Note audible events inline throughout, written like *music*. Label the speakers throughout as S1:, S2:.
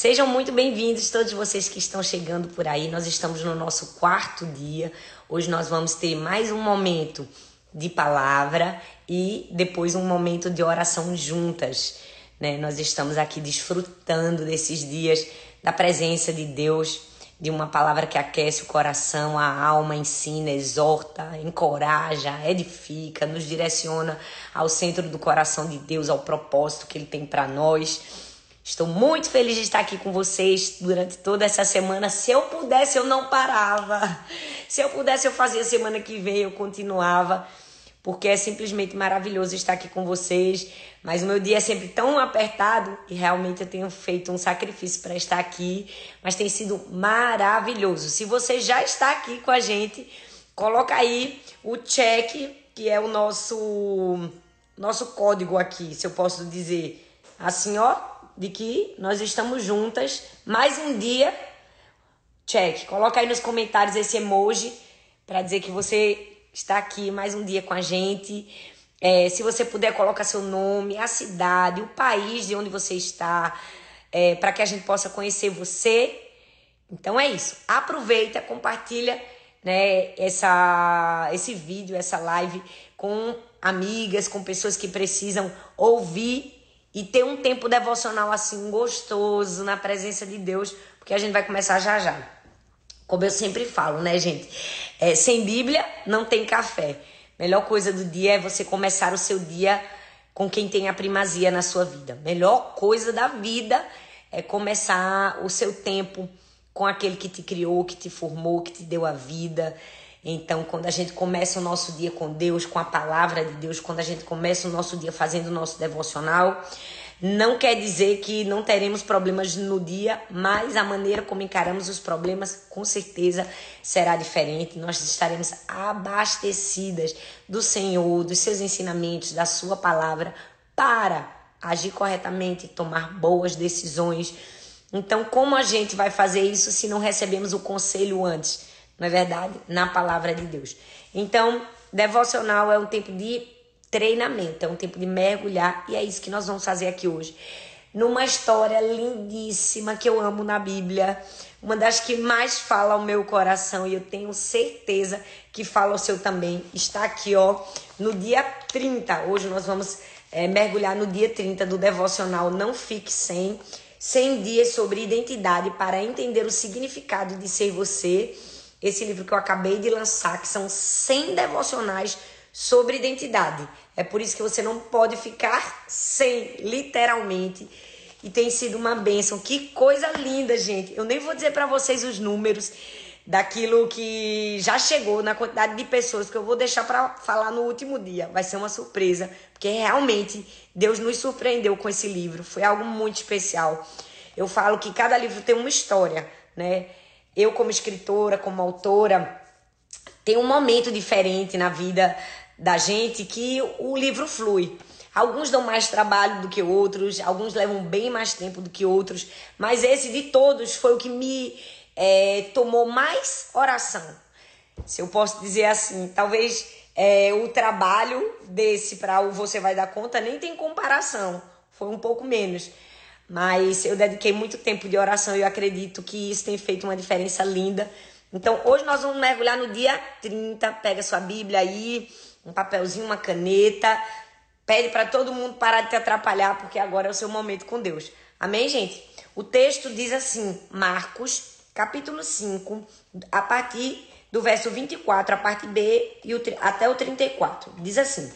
S1: Sejam muito bem-vindos todos vocês que estão chegando por aí. Nós estamos no nosso quarto dia. Hoje nós vamos ter mais um momento de palavra e depois um momento de oração juntas. Né? Nós estamos aqui desfrutando desses dias da presença de Deus, de uma palavra que aquece o coração, a alma, ensina, exorta, encoraja, edifica, nos direciona ao centro do coração de Deus, ao propósito que Ele tem para nós. Estou muito feliz de estar aqui com vocês durante toda essa semana. Se eu pudesse, eu não parava. Se eu pudesse, eu fazia semana que vem, eu continuava. Porque é simplesmente maravilhoso estar aqui com vocês. Mas o meu dia é sempre tão apertado e realmente eu tenho feito um sacrifício para estar aqui. Mas tem sido maravilhoso. Se você já está aqui com a gente, coloca aí o check, que é o nosso, nosso código aqui, se eu posso dizer. Assim, ó, de que nós estamos juntas. Mais um dia. Check. Coloca aí nos comentários esse emoji para dizer que você está aqui mais um dia com a gente. É, se você puder, coloca seu nome, a cidade, o país de onde você está, é, para que a gente possa conhecer você. Então é isso. Aproveita, compartilha né, essa, esse vídeo, essa live com amigas, com pessoas que precisam ouvir e ter um tempo devocional assim gostoso na presença de Deus, porque a gente vai começar já já. Como eu sempre falo, né, gente? É, sem Bíblia não tem café. Melhor coisa do dia é você começar o seu dia com quem tem a primazia na sua vida. Melhor coisa da vida é começar o seu tempo com aquele que te criou, que te formou, que te deu a vida. Então, quando a gente começa o nosso dia com Deus, com a palavra de Deus, quando a gente começa o nosso dia fazendo o nosso devocional, não quer dizer que não teremos problemas no dia, mas a maneira como encaramos os problemas com certeza será diferente. Nós estaremos abastecidas do Senhor, dos seus ensinamentos, da sua palavra para agir corretamente tomar boas decisões. Então, como a gente vai fazer isso se não recebemos o conselho antes? Não é verdade? Na palavra de Deus. Então, devocional é um tempo de treinamento, é um tempo de mergulhar e é isso que nós vamos fazer aqui hoje. Numa história lindíssima que eu amo na Bíblia, uma das que mais fala ao meu coração e eu tenho certeza que fala ao seu também. Está aqui, ó, no dia 30. Hoje nós vamos é, mergulhar no dia 30 do devocional Não Fique Sem. 100 dias sobre identidade para entender o significado de ser você esse livro que eu acabei de lançar, que são 100 devocionais sobre identidade. É por isso que você não pode ficar sem, literalmente. E tem sido uma bênção. Que coisa linda, gente. Eu nem vou dizer para vocês os números daquilo que já chegou na quantidade de pessoas que eu vou deixar para falar no último dia. Vai ser uma surpresa, porque realmente Deus nos surpreendeu com esse livro. Foi algo muito especial. Eu falo que cada livro tem uma história, né? Eu como escritora, como autora, tem um momento diferente na vida da gente que o livro flui. Alguns dão mais trabalho do que outros, alguns levam bem mais tempo do que outros, mas esse de todos foi o que me é, tomou mais oração. Se eu posso dizer assim, talvez é, o trabalho desse para o Você Vai Dar Conta nem tem comparação, foi um pouco menos. Mas eu dediquei muito tempo de oração e eu acredito que isso tem feito uma diferença linda. Então, hoje nós vamos mergulhar no dia 30. Pega sua Bíblia aí, um papelzinho, uma caneta. Pede para todo mundo parar de te atrapalhar, porque agora é o seu momento com Deus. Amém, gente? O texto diz assim, Marcos, capítulo 5, a partir do verso 24, a parte B e o, até o 34. Diz assim: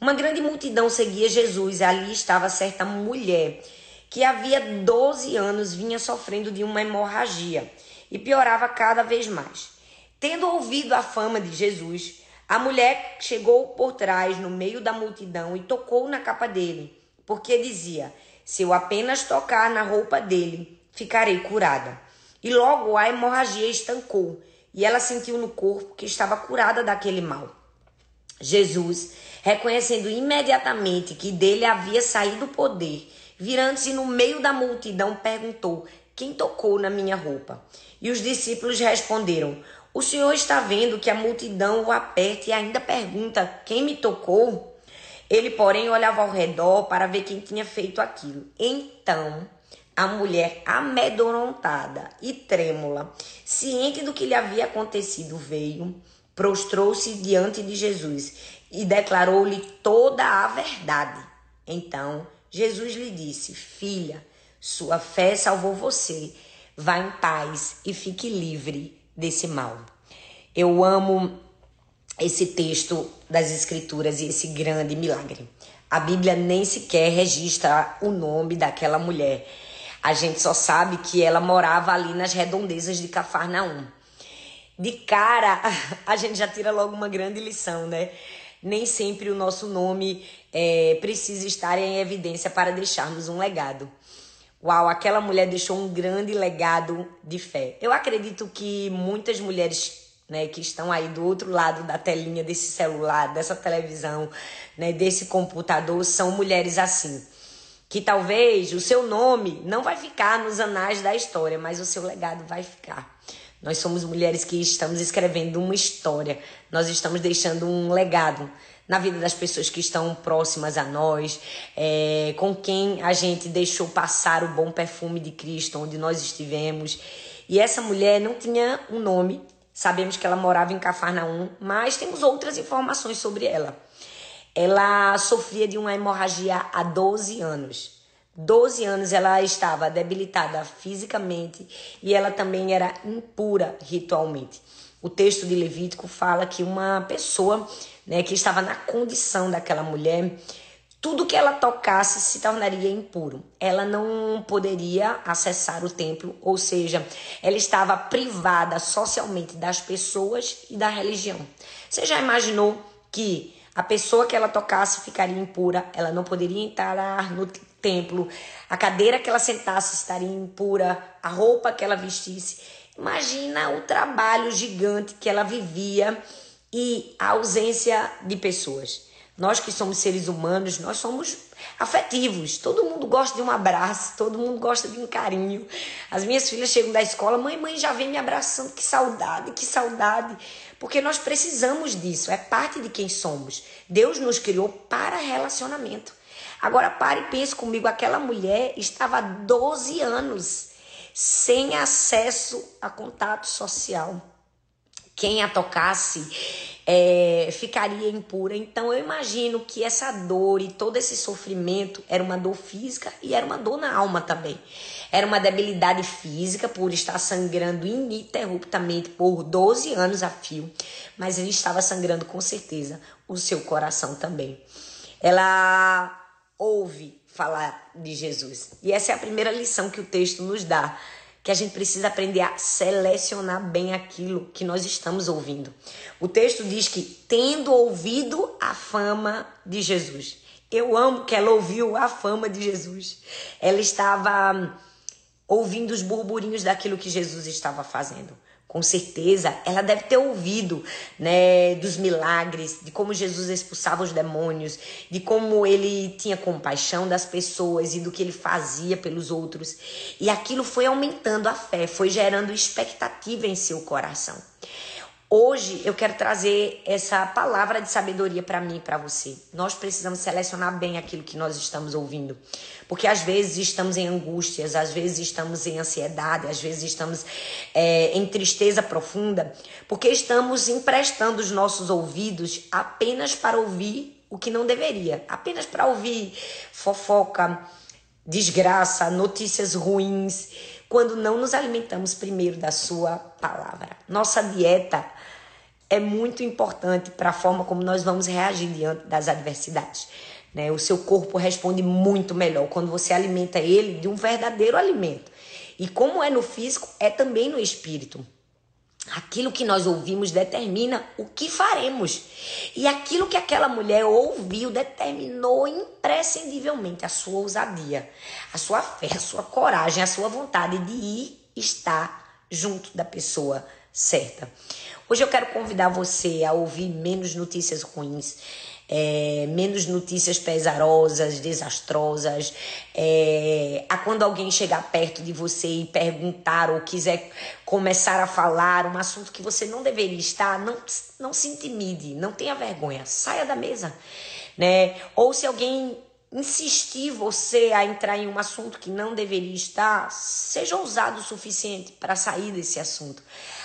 S1: Uma grande multidão seguia Jesus, ali estava certa mulher que havia 12 anos vinha sofrendo de uma hemorragia e piorava cada vez mais. Tendo ouvido a fama de Jesus, a mulher chegou por trás, no meio da multidão, e tocou na capa dele, porque dizia: Se eu apenas tocar na roupa dele, ficarei curada. E logo a hemorragia estancou, e ela sentiu no corpo que estava curada daquele mal. Jesus, reconhecendo imediatamente que dele havia saído o poder Virando-se no meio da multidão, perguntou: Quem tocou na minha roupa? E os discípulos responderam: O senhor está vendo que a multidão o aperta e ainda pergunta: Quem me tocou? Ele, porém, olhava ao redor para ver quem tinha feito aquilo. Então, a mulher amedrontada e trêmula, ciente do que lhe havia acontecido, veio, prostrou-se diante de Jesus e declarou-lhe toda a verdade. Então Jesus lhe disse: Filha, sua fé salvou você. Vá em paz e fique livre desse mal. Eu amo esse texto das Escrituras e esse grande milagre. A Bíblia nem sequer registra o nome daquela mulher. A gente só sabe que ela morava ali nas redondezas de Cafarnaum. De cara, *laughs* a gente já tira logo uma grande lição, né? Nem sempre o nosso nome é, precisa estar em evidência para deixarmos um legado. Uau, aquela mulher deixou um grande legado de fé. Eu acredito que muitas mulheres né, que estão aí do outro lado da telinha desse celular, dessa televisão, né, desse computador, são mulheres assim. Que talvez o seu nome não vai ficar nos anais da história, mas o seu legado vai ficar. Nós somos mulheres que estamos escrevendo uma história, nós estamos deixando um legado na vida das pessoas que estão próximas a nós, é, com quem a gente deixou passar o bom perfume de Cristo onde nós estivemos. E essa mulher não tinha um nome, sabemos que ela morava em Cafarnaum, mas temos outras informações sobre ela. Ela sofria de uma hemorragia há 12 anos. 12 anos ela estava debilitada fisicamente e ela também era impura ritualmente. O texto de Levítico fala que uma pessoa né, que estava na condição daquela mulher, tudo que ela tocasse se tornaria impuro. Ela não poderia acessar o templo, ou seja, ela estava privada socialmente das pessoas e da religião. Você já imaginou que a pessoa que ela tocasse ficaria impura, ela não poderia entrar no templo, a cadeira que ela sentasse estaria impura, a roupa que ela vestisse. Imagina o trabalho gigante que ela vivia e a ausência de pessoas. Nós que somos seres humanos, nós somos afetivos. Todo mundo gosta de um abraço, todo mundo gosta de um carinho. As minhas filhas chegam da escola, mãe, mãe, já vem me abraçando, que saudade, que saudade. Porque nós precisamos disso, é parte de quem somos. Deus nos criou para relacionamento. Agora pare e pense comigo, aquela mulher estava há 12 anos sem acesso a contato social quem a tocasse é, ficaria impura. Então eu imagino que essa dor e todo esse sofrimento era uma dor física e era uma dor na alma também. Era uma debilidade física por estar sangrando ininterruptamente por 12 anos a fio, mas ele estava sangrando com certeza o seu coração também. Ela ouve falar de Jesus. E essa é a primeira lição que o texto nos dá que a gente precisa aprender a selecionar bem aquilo que nós estamos ouvindo. O texto diz que tendo ouvido a fama de Jesus. Eu amo que ela ouviu a fama de Jesus. Ela estava ouvindo os burburinhos daquilo que Jesus estava fazendo. Com certeza, ela deve ter ouvido, né, dos milagres, de como Jesus expulsava os demônios, de como ele tinha compaixão das pessoas e do que ele fazia pelos outros. E aquilo foi aumentando a fé, foi gerando expectativa em seu coração. Hoje eu quero trazer essa palavra de sabedoria para mim e para você. Nós precisamos selecionar bem aquilo que nós estamos ouvindo. Porque às vezes estamos em angústias, às vezes estamos em ansiedade, às vezes estamos é, em tristeza profunda, porque estamos emprestando os nossos ouvidos apenas para ouvir o que não deveria, apenas para ouvir fofoca, desgraça, notícias ruins quando não nos alimentamos primeiro da Sua palavra. Nossa dieta é muito importante para a forma como nós vamos reagir diante das adversidades. Né? O seu corpo responde muito melhor quando você alimenta ele de um verdadeiro alimento. E como é no físico, é também no espírito. Aquilo que nós ouvimos determina o que faremos. E aquilo que aquela mulher ouviu determinou imprescindivelmente a sua ousadia, a sua fé, a sua coragem, a sua vontade de ir estar junto da pessoa certa. Hoje eu quero convidar você a ouvir menos notícias ruins é, menos notícias pesarosas, desastrosas, é, a quando alguém chegar perto de você e perguntar ou quiser começar a falar um assunto que você não deveria estar, não, não se intimide, não tenha vergonha, saia da mesa, né? Ou se alguém insistir você a entrar em um assunto que não deveria estar, seja ousado o suficiente para sair desse assunto.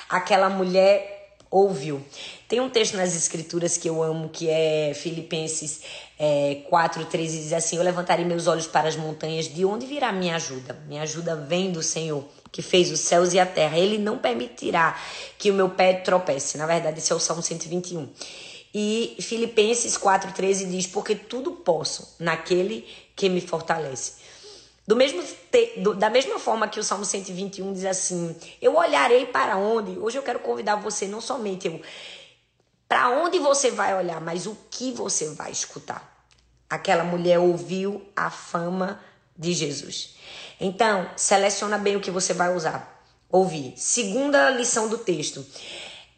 S1: Aquela mulher ouviu. Tem um texto nas escrituras que eu amo, que é Filipenses é, 4, 13, diz assim: Eu levantarei meus olhos para as montanhas, de onde virá minha ajuda? Minha ajuda vem do Senhor, que fez os céus e a terra. Ele não permitirá que o meu pé tropece. Na verdade, esse é o Salmo 121. E Filipenses 4,13 diz: Porque tudo posso naquele que me fortalece. Do mesmo te, do, da mesma forma que o Salmo 121 diz assim: Eu olharei para onde? Hoje eu quero convidar você, não somente eu, para onde você vai olhar, mas o que você vai escutar. Aquela mulher ouviu a fama de Jesus. Então, seleciona bem o que você vai usar. Ouvir. Segunda lição do texto.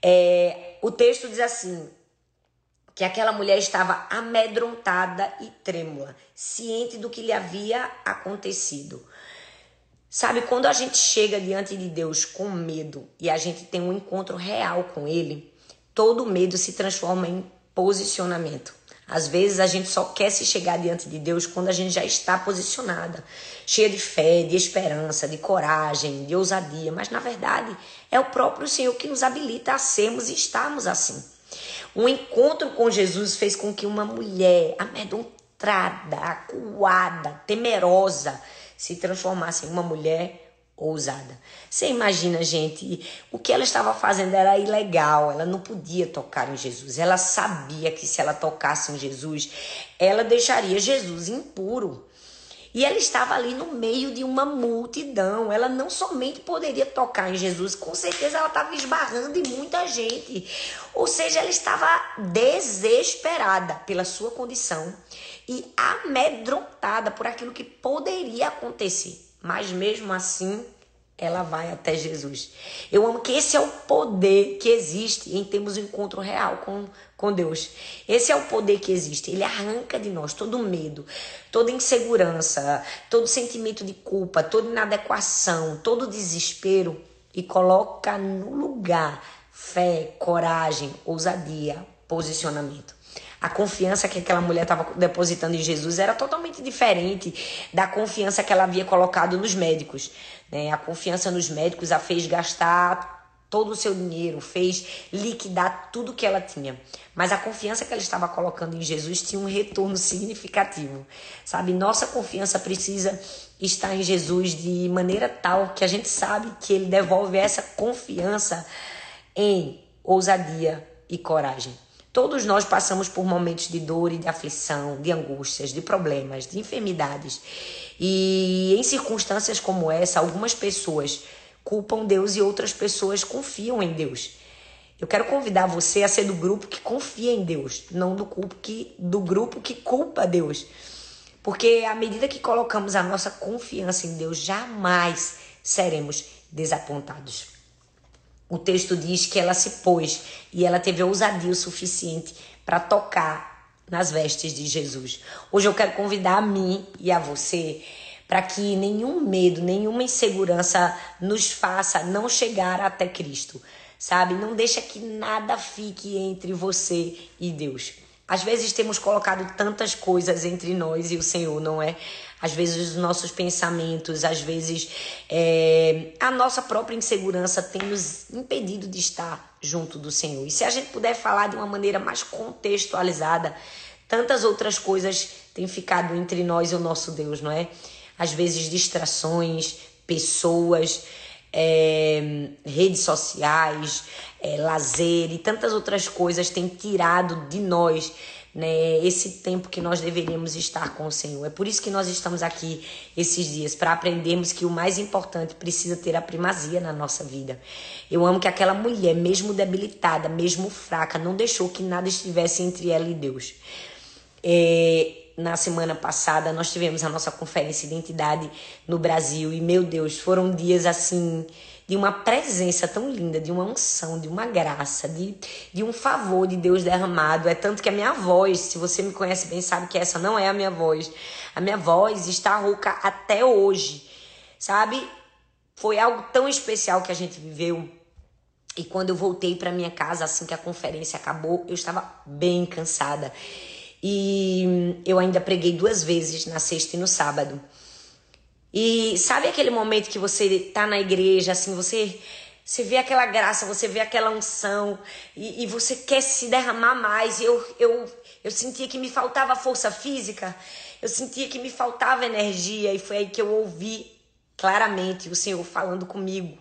S1: É, o texto diz assim: que aquela mulher estava amedrontada e trêmula, ciente do que lhe havia acontecido. Sabe, quando a gente chega diante de Deus com medo e a gente tem um encontro real com Ele, todo medo se transforma em posicionamento. Às vezes a gente só quer se chegar diante de Deus quando a gente já está posicionada, cheia de fé, de esperança, de coragem, de ousadia, mas na verdade é o próprio Senhor que nos habilita a sermos e estarmos assim. Um encontro com Jesus fez com que uma mulher amedrontada, acuada, temerosa, se transformasse em uma mulher ousada. Você imagina, gente, o que ela estava fazendo era ilegal, ela não podia tocar em Jesus. Ela sabia que se ela tocasse em Jesus, ela deixaria Jesus impuro. E ela estava ali no meio de uma multidão. Ela não somente poderia tocar em Jesus, com certeza ela estava esbarrando em muita gente. Ou seja, ela estava desesperada pela sua condição e amedrontada por aquilo que poderia acontecer. Mas mesmo assim, ela vai até Jesus. Eu amo que esse é o poder que existe em termos de encontro real com, com Deus. Esse é o poder que existe. Ele arranca de nós todo medo, toda insegurança, todo sentimento de culpa, toda inadequação, todo desespero e coloca no lugar fé, coragem, ousadia, posicionamento. A confiança que aquela mulher estava depositando em Jesus era totalmente diferente da confiança que ela havia colocado nos médicos. Né? A confiança nos médicos a fez gastar todo o seu dinheiro, fez liquidar tudo que ela tinha. Mas a confiança que ela estava colocando em Jesus tinha um retorno significativo. Sabe, nossa confiança precisa estar em Jesus de maneira tal que a gente sabe que ele devolve essa confiança em ousadia e coragem. Todos nós passamos por momentos de dor e de aflição, de angústias, de problemas, de enfermidades. E em circunstâncias como essa, algumas pessoas culpam Deus e outras pessoas confiam em Deus. Eu quero convidar você a ser do grupo que confia em Deus, não do grupo que, do grupo que culpa Deus. Porque à medida que colocamos a nossa confiança em Deus, jamais seremos desapontados. O texto diz que ela se pôs e ela teve ousadia o suficiente para tocar nas vestes de Jesus. Hoje eu quero convidar a mim e a você para que nenhum medo, nenhuma insegurança nos faça não chegar até Cristo, sabe? Não deixa que nada fique entre você e Deus. Às vezes temos colocado tantas coisas entre nós e o Senhor, não é? Às vezes os nossos pensamentos, às vezes é, a nossa própria insegurança tem nos impedido de estar junto do Senhor. E se a gente puder falar de uma maneira mais contextualizada, tantas outras coisas têm ficado entre nós e o nosso Deus, não é? Às vezes distrações, pessoas, é, redes sociais, é, lazer e tantas outras coisas têm tirado de nós né, esse tempo que nós deveríamos estar com o Senhor. É por isso que nós estamos aqui esses dias, para aprendermos que o mais importante precisa ter a primazia na nossa vida. Eu amo que aquela mulher, mesmo debilitada, mesmo fraca, não deixou que nada estivesse entre ela e Deus. É, na semana passada nós tivemos a nossa conferência de identidade no Brasil e meu Deus, foram dias assim de uma presença tão linda, de uma unção, de uma graça, de, de um favor de Deus derramado. É tanto que a minha voz, se você me conhece bem, sabe que essa não é a minha voz. A minha voz está rouca até hoje, sabe? Foi algo tão especial que a gente viveu. E quando eu voltei para minha casa, assim que a conferência acabou, eu estava bem cansada. E eu ainda preguei duas vezes, na sexta e no sábado. E sabe aquele momento que você tá na igreja, assim, você você vê aquela graça, você vê aquela unção e, e você quer se derramar mais. Eu, eu, eu sentia que me faltava força física, eu sentia que me faltava energia e foi aí que eu ouvi claramente o Senhor falando comigo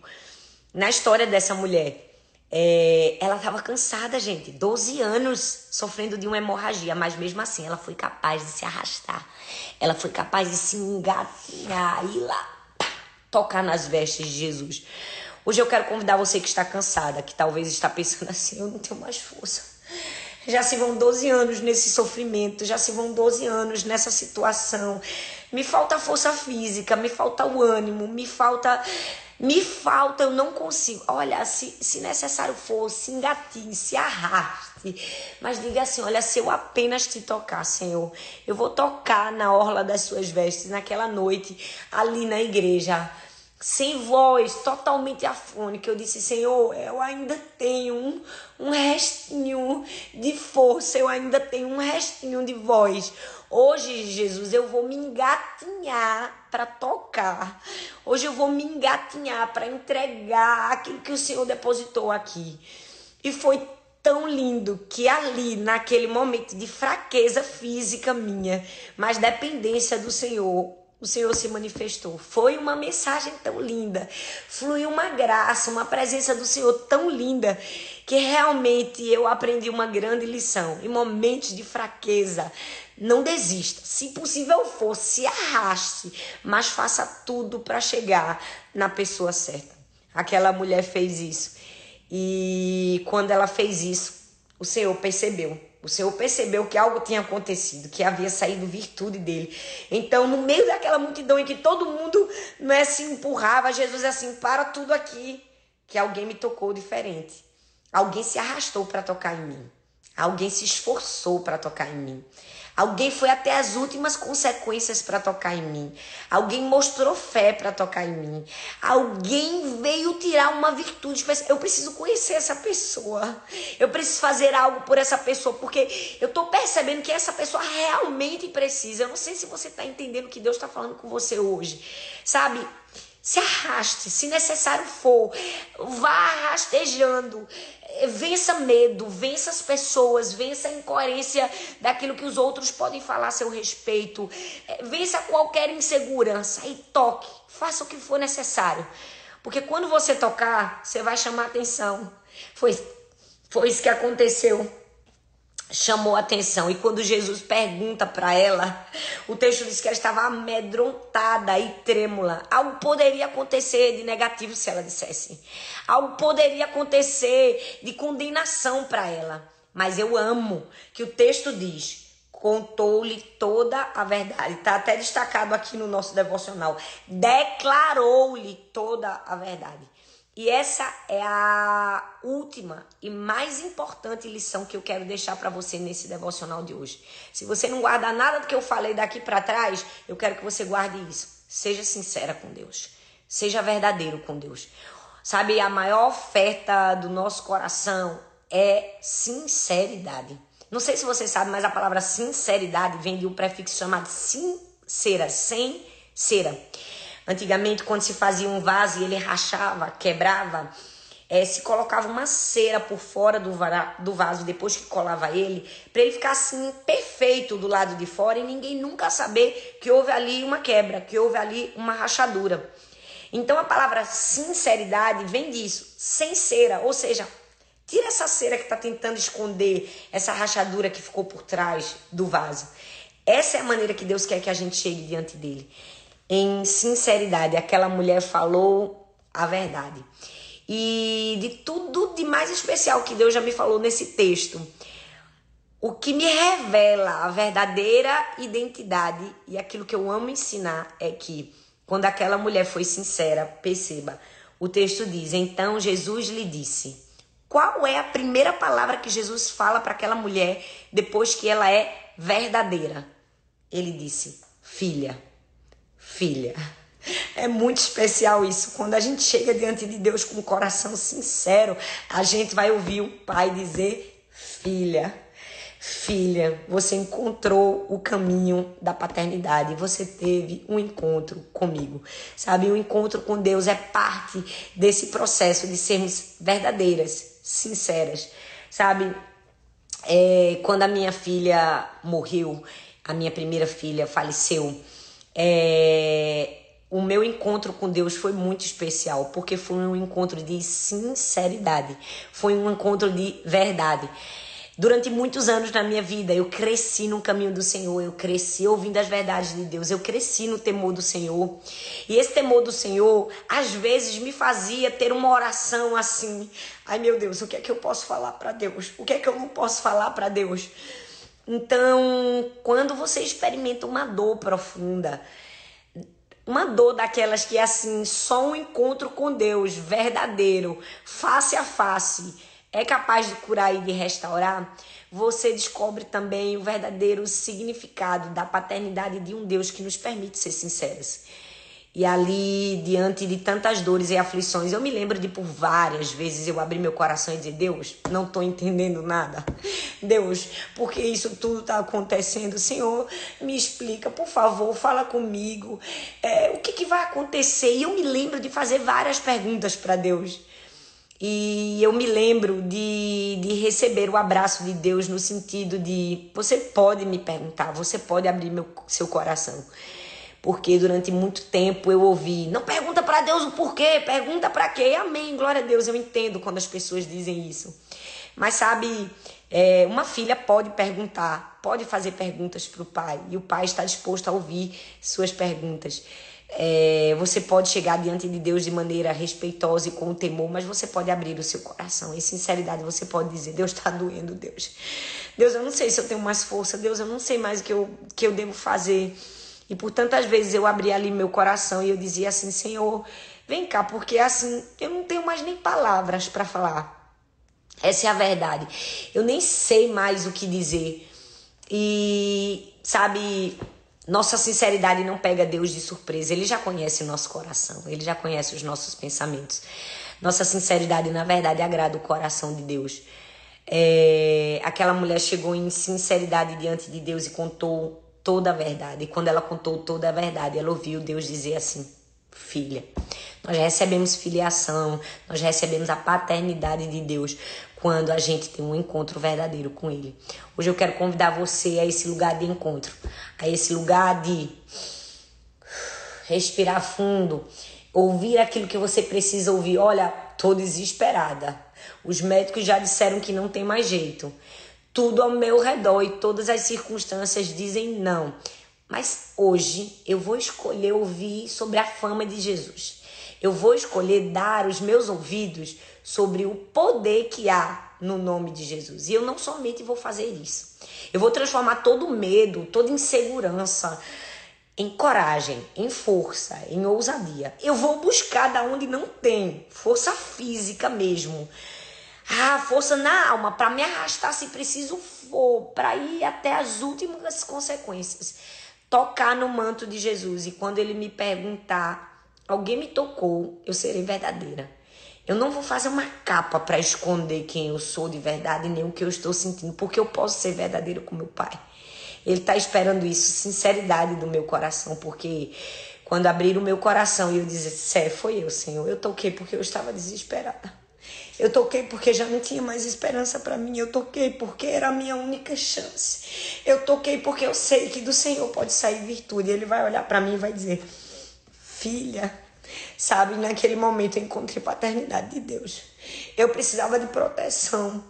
S1: na história dessa mulher. É, ela estava cansada, gente. 12 anos sofrendo de uma hemorragia, mas mesmo assim ela foi capaz de se arrastar. Ela foi capaz de se engatinhar e lá tocar nas vestes de Jesus. Hoje eu quero convidar você que está cansada, que talvez está pensando assim, eu não tenho mais força. Já se vão 12 anos nesse sofrimento, já se vão 12 anos nessa situação. Me falta força física, me falta o ânimo, me falta me falta, eu não consigo. Olha, se, se necessário for, se engatinhe, se arraste. Mas diga assim: olha, se eu apenas te tocar, Senhor, eu vou tocar na orla das suas vestes naquela noite ali na igreja sem voz, totalmente afônica. Eu disse, Senhor, eu ainda tenho um, um restinho de força, eu ainda tenho um restinho de voz. Hoje, Jesus, eu vou me engatinhar para tocar. Hoje eu vou me engatinhar para entregar aquilo que o Senhor depositou aqui. E foi tão lindo que ali, naquele momento de fraqueza física minha, mas dependência do Senhor, o Senhor se manifestou. Foi uma mensagem tão linda, fluiu uma graça, uma presença do Senhor tão linda, que realmente eu aprendi uma grande lição. Em momentos de fraqueza, não desista. Se possível for, se arraste, mas faça tudo para chegar na pessoa certa. Aquela mulher fez isso. E quando ela fez isso, o Senhor percebeu o Senhor percebeu que algo tinha acontecido, que havia saído virtude dele. Então, no meio daquela multidão em que todo mundo não é, se empurrava, Jesus assim: para tudo aqui, que alguém me tocou diferente. Alguém se arrastou para tocar em mim. Alguém se esforçou para tocar em mim. Alguém foi até as últimas consequências para tocar em mim. Alguém mostrou fé para tocar em mim. Alguém veio tirar uma virtude. Eu preciso conhecer essa pessoa. Eu preciso fazer algo por essa pessoa, porque eu estou percebendo que essa pessoa realmente precisa. Eu não sei se você está entendendo o que Deus está falando com você hoje. Sabe? Se arraste, se necessário for, vá rastejando, vença medo, vença as pessoas, vença a incoerência daquilo que os outros podem falar a seu respeito, é, vença qualquer insegurança e toque, faça o que for necessário. Porque quando você tocar, você vai chamar atenção. Foi, foi isso que aconteceu chamou atenção. E quando Jesus pergunta para ela, o texto diz que ela estava amedrontada e trêmula. Algo poderia acontecer de negativo se ela dissesse. Algo poderia acontecer de condenação para ela. Mas eu amo que o texto diz: contou-lhe toda a verdade. Está até destacado aqui no nosso devocional. Declarou-lhe toda a verdade. E essa é a última e mais importante lição que eu quero deixar para você nesse devocional de hoje. Se você não guardar nada do que eu falei daqui para trás, eu quero que você guarde isso. Seja sincera com Deus. Seja verdadeiro com Deus. Sabe, a maior oferta do nosso coração é sinceridade. Não sei se você sabe, mas a palavra sinceridade vem de um prefixo chamado sincera, sem cera. Antigamente, quando se fazia um vaso e ele rachava, quebrava, é, se colocava uma cera por fora do, do vaso depois que colava ele, para ele ficar assim perfeito do lado de fora e ninguém nunca saber que houve ali uma quebra, que houve ali uma rachadura. Então a palavra sinceridade vem disso, sem cera, ou seja, tira essa cera que está tentando esconder essa rachadura que ficou por trás do vaso. Essa é a maneira que Deus quer que a gente chegue diante dele em sinceridade. Aquela mulher falou a verdade. E de tudo de mais especial que Deus já me falou nesse texto, o que me revela a verdadeira identidade e aquilo que eu amo ensinar é que quando aquela mulher foi sincera, perceba, o texto diz: Então Jesus lhe disse. Qual é a primeira palavra que Jesus fala para aquela mulher depois que ela é verdadeira? Ele disse: Filha filha. É muito especial isso. Quando a gente chega diante de Deus com o coração sincero, a gente vai ouvir o pai dizer: Filha. Filha, você encontrou o caminho da paternidade, você teve um encontro comigo. Sabe, o encontro com Deus é parte desse processo de sermos verdadeiras, sinceras. Sabe, é, quando a minha filha morreu, a minha primeira filha faleceu, é, o meu encontro com Deus foi muito especial, porque foi um encontro de sinceridade, foi um encontro de verdade. Durante muitos anos na minha vida, eu cresci no caminho do Senhor, eu cresci ouvindo as verdades de Deus, eu cresci no temor do Senhor. E esse temor do Senhor, às vezes, me fazia ter uma oração assim: ai meu Deus, o que é que eu posso falar para Deus? O que é que eu não posso falar para Deus? Então, quando você experimenta uma dor profunda, uma dor daquelas que é assim, só um encontro com Deus verdadeiro, face a face, é capaz de curar e de restaurar, você descobre também o verdadeiro significado da paternidade de um Deus que nos permite ser sinceros. E ali, diante de tantas dores e aflições, eu me lembro de por várias vezes eu abrir meu coração e dizer: Deus, não estou entendendo nada. Deus, porque isso tudo está acontecendo? Senhor, me explica, por favor, fala comigo. É, o que, que vai acontecer? E eu me lembro de fazer várias perguntas para Deus. E eu me lembro de, de receber o abraço de Deus no sentido de: você pode me perguntar, você pode abrir meu, seu coração porque durante muito tempo eu ouvi: não pergunta para Deus o porquê, pergunta para quê. Amém, glória a Deus. Eu entendo quando as pessoas dizem isso. Mas sabe, é, uma filha pode perguntar, pode fazer perguntas para o pai, e o pai está disposto a ouvir suas perguntas. É, você pode chegar diante de Deus de maneira respeitosa e com temor, mas você pode abrir o seu coração. Em sinceridade, você pode dizer: Deus está doendo, Deus. Deus, eu não sei se eu tenho mais força. Deus, eu não sei mais o que eu, que eu devo fazer. E por tantas vezes eu abria ali meu coração e eu dizia assim: Senhor, vem cá, porque assim eu não tenho mais nem palavras para falar. Essa é a verdade. Eu nem sei mais o que dizer. E, sabe, nossa sinceridade não pega Deus de surpresa. Ele já conhece o nosso coração, ele já conhece os nossos pensamentos. Nossa sinceridade, na verdade, agrada o coração de Deus. É, aquela mulher chegou em sinceridade diante de Deus e contou toda a verdade. E quando ela contou toda a verdade, ela ouviu Deus dizer assim: Filha, nós recebemos filiação, nós recebemos a paternidade de Deus quando a gente tem um encontro verdadeiro com Ele. Hoje eu quero convidar você a esse lugar de encontro, a esse lugar de respirar fundo, ouvir aquilo que você precisa ouvir. Olha, tô desesperada. Os médicos já disseram que não tem mais jeito tudo ao meu redor e todas as circunstâncias dizem não. Mas hoje eu vou escolher ouvir sobre a fama de Jesus. Eu vou escolher dar os meus ouvidos sobre o poder que há no nome de Jesus. E eu não somente vou fazer isso. Eu vou transformar todo medo, toda insegurança em coragem, em força, em ousadia. Eu vou buscar da onde não tem, força física mesmo ah, força na alma para me arrastar se preciso for, para ir até as últimas consequências. Tocar no manto de Jesus e quando ele me perguntar, alguém me tocou, eu serei verdadeira. Eu não vou fazer uma capa para esconder quem eu sou de verdade, nem o que eu estou sentindo, porque eu posso ser verdadeiro com meu pai. Ele está esperando isso, sinceridade do meu coração, porque quando abrir o meu coração e eu dizer, Sé, foi eu, Senhor, eu toquei porque eu estava desesperada. Eu toquei porque já não tinha mais esperança para mim. Eu toquei porque era a minha única chance. Eu toquei porque eu sei que do Senhor pode sair virtude. Ele vai olhar para mim e vai dizer: Filha, sabe, naquele momento eu encontrei paternidade de Deus. Eu precisava de proteção.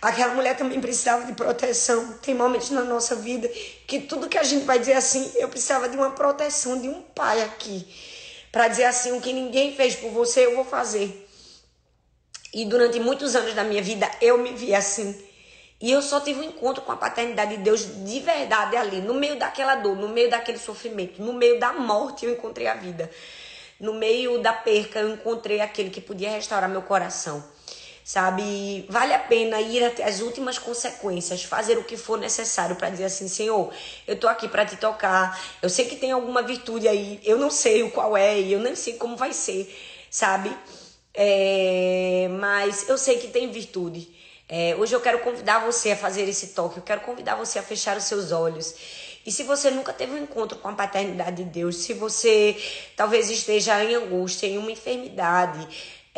S1: Aquela mulher também precisava de proteção. Tem momentos na nossa vida que tudo que a gente vai dizer assim, eu precisava de uma proteção de um pai aqui. Para dizer assim, o que ninguém fez por você, eu vou fazer. E durante muitos anos da minha vida eu me vi assim. E eu só tive um encontro com a paternidade de Deus de verdade ali, no meio daquela dor, no meio daquele sofrimento, no meio da morte eu encontrei a vida. No meio da perca eu encontrei aquele que podia restaurar meu coração. Sabe, vale a pena ir até as últimas consequências, fazer o que for necessário para dizer assim, Senhor, eu tô aqui para te tocar. Eu sei que tem alguma virtude aí, eu não sei o qual é eu nem sei como vai ser, sabe? É, mas eu sei que tem virtude. É, hoje eu quero convidar você a fazer esse toque, eu quero convidar você a fechar os seus olhos. E se você nunca teve um encontro com a paternidade de Deus, se você talvez esteja em angústia, em uma enfermidade,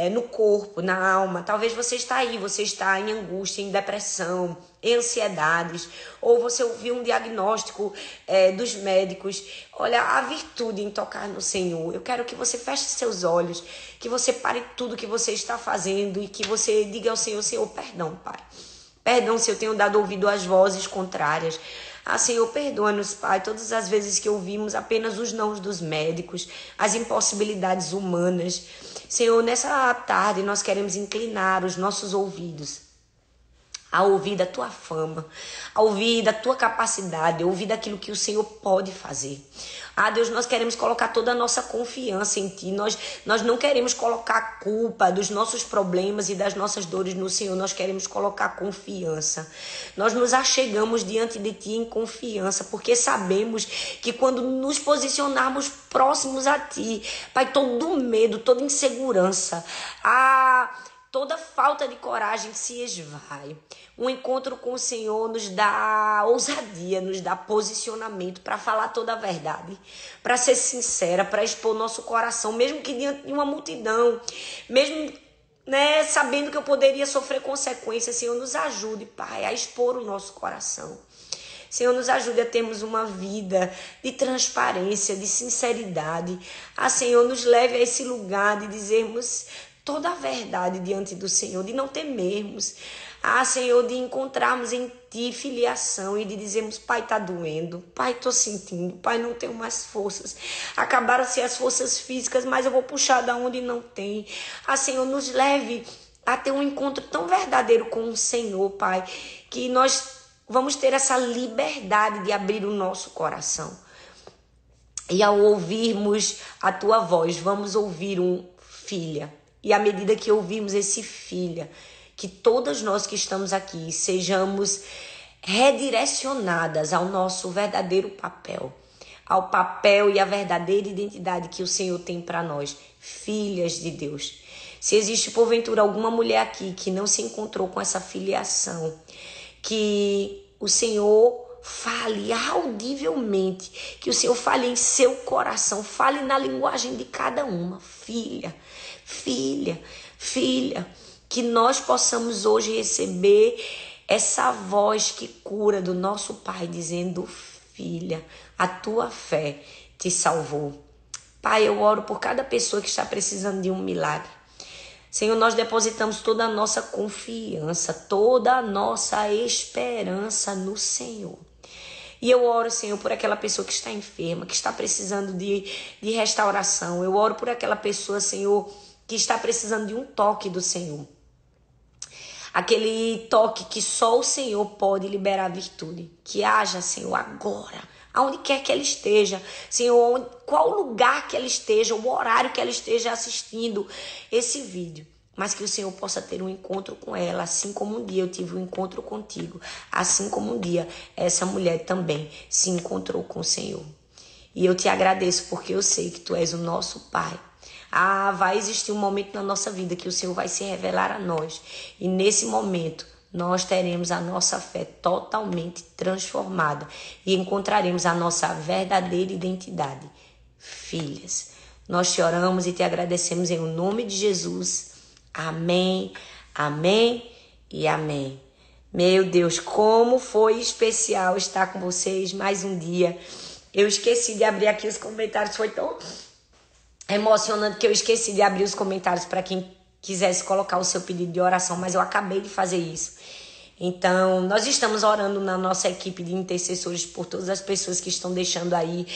S1: é, no corpo, na alma. Talvez você está aí, você está em angústia, em depressão, em ansiedades, ou você ouviu um diagnóstico é, dos médicos. Olha, a virtude em tocar no Senhor. Eu quero que você feche seus olhos, que você pare tudo que você está fazendo e que você diga ao Senhor, Senhor, perdão, Pai. Perdão se eu tenho dado ouvido às vozes contrárias. Ah, Senhor, perdoa-nos, Pai, todas as vezes que ouvimos apenas os nãos dos médicos, as impossibilidades humanas. Senhor, nessa tarde nós queremos inclinar os nossos ouvidos a ouvir da tua fama, a ouvir da tua capacidade, a ouvir daquilo que o Senhor pode fazer. Ah, Deus, nós queremos colocar toda a nossa confiança em Ti. Nós, nós não queremos colocar a culpa dos nossos problemas e das nossas dores no Senhor. Nós queremos colocar confiança. Nós nos achegamos diante de Ti em confiança, porque sabemos que quando nos posicionarmos próximos a Ti, Pai, todo medo, toda insegurança, a Toda falta de coragem se esvai. Um encontro com o Senhor nos dá ousadia, nos dá posicionamento para falar toda a verdade, para ser sincera, para expor nosso coração, mesmo que diante de uma multidão, mesmo né, sabendo que eu poderia sofrer consequências. Senhor, nos ajude, Pai, a expor o nosso coração. Senhor, nos ajude a termos uma vida de transparência, de sinceridade. Ah, Senhor, nos leve a esse lugar de dizermos toda a verdade diante do Senhor, de não temermos. Ah, Senhor, de encontrarmos em Ti filiação e de dizermos, Pai, tá doendo, Pai, tô sentindo, Pai, não tenho mais forças. Acabaram-se as forças físicas, mas eu vou puxar da onde não tem. Ah, Senhor, nos leve a ter um encontro tão verdadeiro com o Senhor, Pai, que nós vamos ter essa liberdade de abrir o nosso coração. E ao ouvirmos a tua voz, vamos ouvir um filha, e à medida que ouvimos esse filha, que todas nós que estamos aqui sejamos redirecionadas ao nosso verdadeiro papel, ao papel e à verdadeira identidade que o Senhor tem para nós, filhas de Deus. Se existe porventura alguma mulher aqui que não se encontrou com essa filiação, que o Senhor fale audivelmente, que o Senhor fale em seu coração, fale na linguagem de cada uma, filha filha, filha, que nós possamos hoje receber essa voz que cura do nosso Pai, dizendo: Filha, a tua fé te salvou. Pai, eu oro por cada pessoa que está precisando de um milagre. Senhor, nós depositamos toda a nossa confiança, toda a nossa esperança no Senhor. E eu oro, Senhor, por aquela pessoa que está enferma, que está precisando de, de restauração. Eu oro por aquela pessoa, Senhor, que está precisando de um toque do Senhor. Aquele toque que só o Senhor pode liberar virtude. Que haja, Senhor, agora. Aonde quer que ela esteja, Senhor, qual lugar que ela esteja, o horário que ela esteja assistindo esse vídeo mas que o Senhor possa ter um encontro com ela, assim como um dia eu tive um encontro contigo, assim como um dia essa mulher também se encontrou com o Senhor. E eu te agradeço porque eu sei que tu és o nosso Pai, ah, vai existir um momento na nossa vida que o Senhor vai se revelar a nós. E nesse momento, nós teremos a nossa fé totalmente transformada e encontraremos a nossa verdadeira identidade. Filhas, nós te oramos e te agradecemos em nome de Jesus. Amém, amém e amém. Meu Deus, como foi especial estar com vocês mais um dia. Eu esqueci de abrir aqui os comentários, foi tão emocionante que eu esqueci de abrir os comentários para quem quisesse colocar o seu pedido de oração, mas eu acabei de fazer isso. Então, nós estamos orando na nossa equipe de intercessores por todas as pessoas que estão deixando aí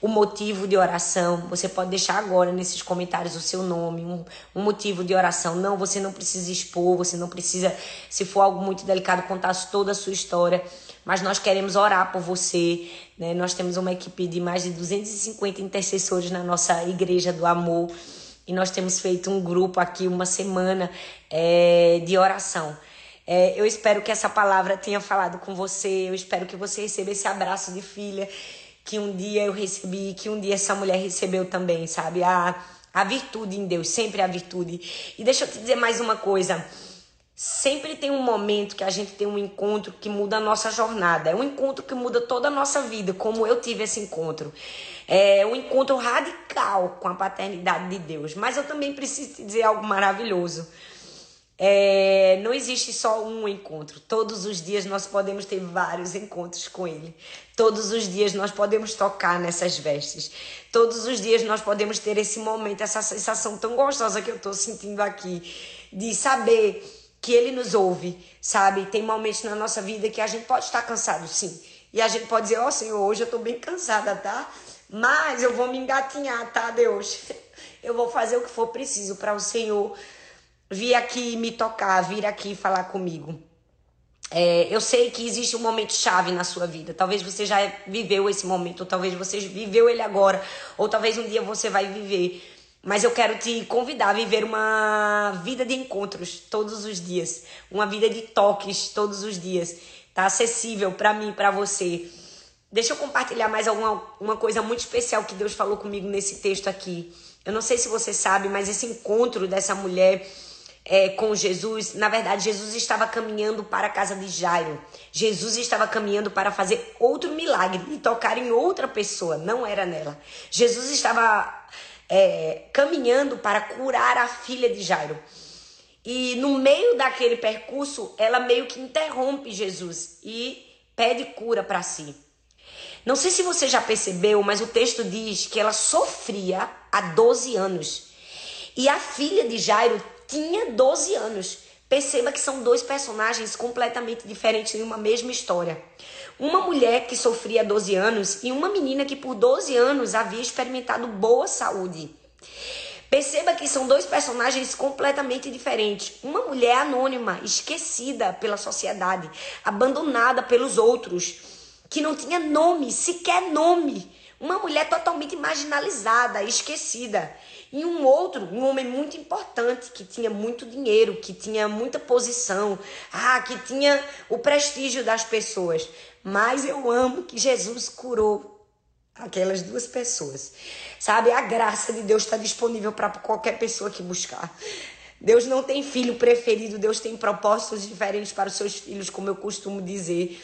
S1: o motivo de oração. Você pode deixar agora nesses comentários o seu nome, um, um motivo de oração. Não, você não precisa expor, você não precisa, se for algo muito delicado, contar toda a sua história. Mas nós queremos orar por você. Né? Nós temos uma equipe de mais de 250 intercessores na nossa Igreja do Amor. E nós temos feito um grupo aqui, uma semana é, de oração. É, eu espero que essa palavra tenha falado com você. Eu espero que você receba esse abraço de filha que um dia eu recebi, que um dia essa mulher recebeu também, sabe? A, a virtude em Deus, sempre a virtude. E deixa eu te dizer mais uma coisa. Sempre tem um momento que a gente tem um encontro que muda a nossa jornada. É um encontro que muda toda a nossa vida, como eu tive esse encontro. É um encontro radical com a paternidade de Deus. Mas eu também preciso te dizer algo maravilhoso. É, não existe só um encontro. Todos os dias nós podemos ter vários encontros com Ele. Todos os dias nós podemos tocar nessas vestes. Todos os dias nós podemos ter esse momento, essa sensação tão gostosa que eu estou sentindo aqui, de saber que Ele nos ouve, sabe? Tem momentos na nossa vida que a gente pode estar cansado, sim. E a gente pode dizer, ó oh, Senhor, hoje eu estou bem cansada, tá? Mas eu vou me engatinhar, tá, Deus? *laughs* Eu vou fazer o que for preciso para o Senhor vir aqui me tocar, vir aqui falar comigo. É, eu sei que existe um momento chave na sua vida. Talvez você já viveu esse momento, ou talvez você viveu ele agora, ou talvez um dia você vai viver. Mas eu quero te convidar a viver uma vida de encontros todos os dias, uma vida de toques todos os dias. Tá acessível para mim, para você. Deixa eu compartilhar mais alguma uma coisa muito especial que Deus falou comigo nesse texto aqui. Eu não sei se você sabe, mas esse encontro dessa mulher é, com Jesus, na verdade, Jesus estava caminhando para a casa de Jairo. Jesus estava caminhando para fazer outro milagre e tocar em outra pessoa, não era nela. Jesus estava é, caminhando para curar a filha de Jairo. E no meio daquele percurso, ela meio que interrompe Jesus e pede cura para si. Não sei se você já percebeu, mas o texto diz que ela sofria há 12 anos. E a filha de Jairo tinha 12 anos. Perceba que são dois personagens completamente diferentes em uma mesma história. Uma mulher que sofria 12 anos e uma menina que por 12 anos havia experimentado boa saúde. Perceba que são dois personagens completamente diferentes. Uma mulher anônima, esquecida pela sociedade, abandonada pelos outros, que não tinha nome, sequer nome. Uma mulher totalmente marginalizada, esquecida. E um outro, um homem muito importante, que tinha muito dinheiro, que tinha muita posição, ah, que tinha o prestígio das pessoas. Mas eu amo que Jesus curou aquelas duas pessoas. Sabe, a graça de Deus está disponível para qualquer pessoa que buscar. Deus não tem filho preferido, Deus tem propósitos diferentes para os seus filhos, como eu costumo dizer.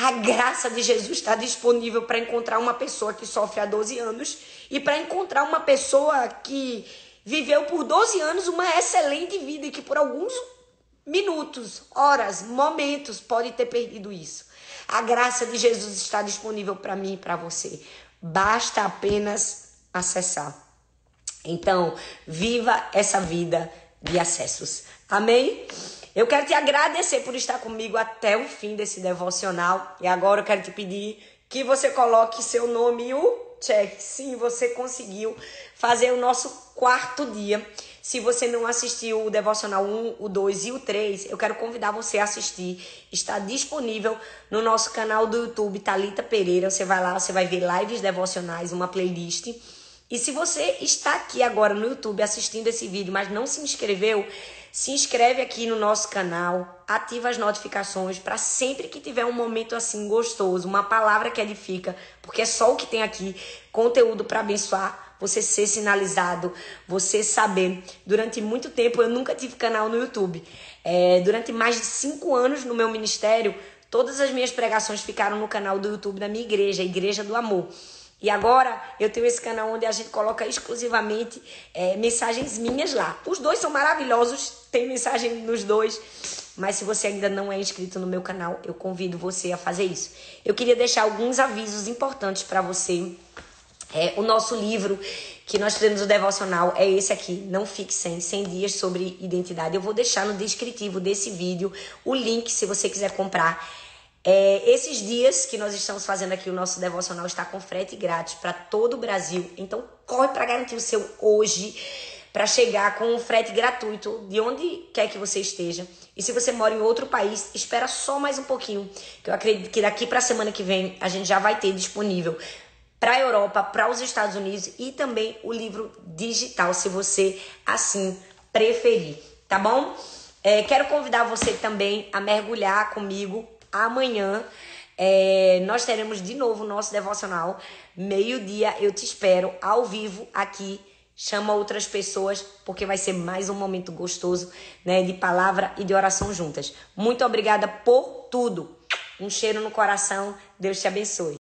S1: A graça de Jesus está disponível para encontrar uma pessoa que sofre há 12 anos e para encontrar uma pessoa que viveu por 12 anos uma excelente vida e que por alguns minutos, horas, momentos pode ter perdido isso. A graça de Jesus está disponível para mim e para você. Basta apenas acessar. Então, viva essa vida de acessos. Amém? Eu quero te agradecer por estar comigo até o fim desse devocional. E agora eu quero te pedir que você coloque seu nome e o check. Sim, você conseguiu fazer o nosso quarto dia. Se você não assistiu o devocional 1, o 2 e o 3, eu quero convidar você a assistir. Está disponível no nosso canal do YouTube, Talita Pereira. Você vai lá, você vai ver lives devocionais, uma playlist. E se você está aqui agora no YouTube assistindo esse vídeo, mas não se inscreveu, se inscreve aqui no nosso canal, ativa as notificações para sempre que tiver um momento assim gostoso, uma palavra que edifica, porque é só o que tem aqui, conteúdo para abençoar, você ser sinalizado, você saber. Durante muito tempo eu nunca tive canal no YouTube. É, durante mais de cinco anos no meu ministério, todas as minhas pregações ficaram no canal do YouTube da minha igreja, a Igreja do Amor. E agora eu tenho esse canal onde a gente coloca exclusivamente é, mensagens minhas lá. Os dois são maravilhosos, tem mensagem nos dois. Mas se você ainda não é inscrito no meu canal, eu convido você a fazer isso. Eu queria deixar alguns avisos importantes para você. É, o nosso livro que nós temos o devocional é esse aqui, Não Fique Sem, 100 Dias sobre Identidade. Eu vou deixar no descritivo desse vídeo o link se você quiser comprar. É, esses dias que nós estamos fazendo aqui o nosso devocional está com frete grátis para todo o Brasil. Então corre para garantir o seu hoje para chegar com um frete gratuito de onde quer que você esteja. E se você mora em outro país, espera só mais um pouquinho, que eu acredito que daqui para a semana que vem a gente já vai ter disponível para a Europa, para os Estados Unidos e também o livro digital, se você assim preferir, tá bom? É, quero convidar você também a mergulhar comigo amanhã. É, nós teremos de novo o nosso devocional. Meio-dia eu te espero ao vivo aqui chama outras pessoas, porque vai ser mais um momento gostoso, né, de palavra e de oração juntas. Muito obrigada por tudo. Um cheiro no coração. Deus te abençoe.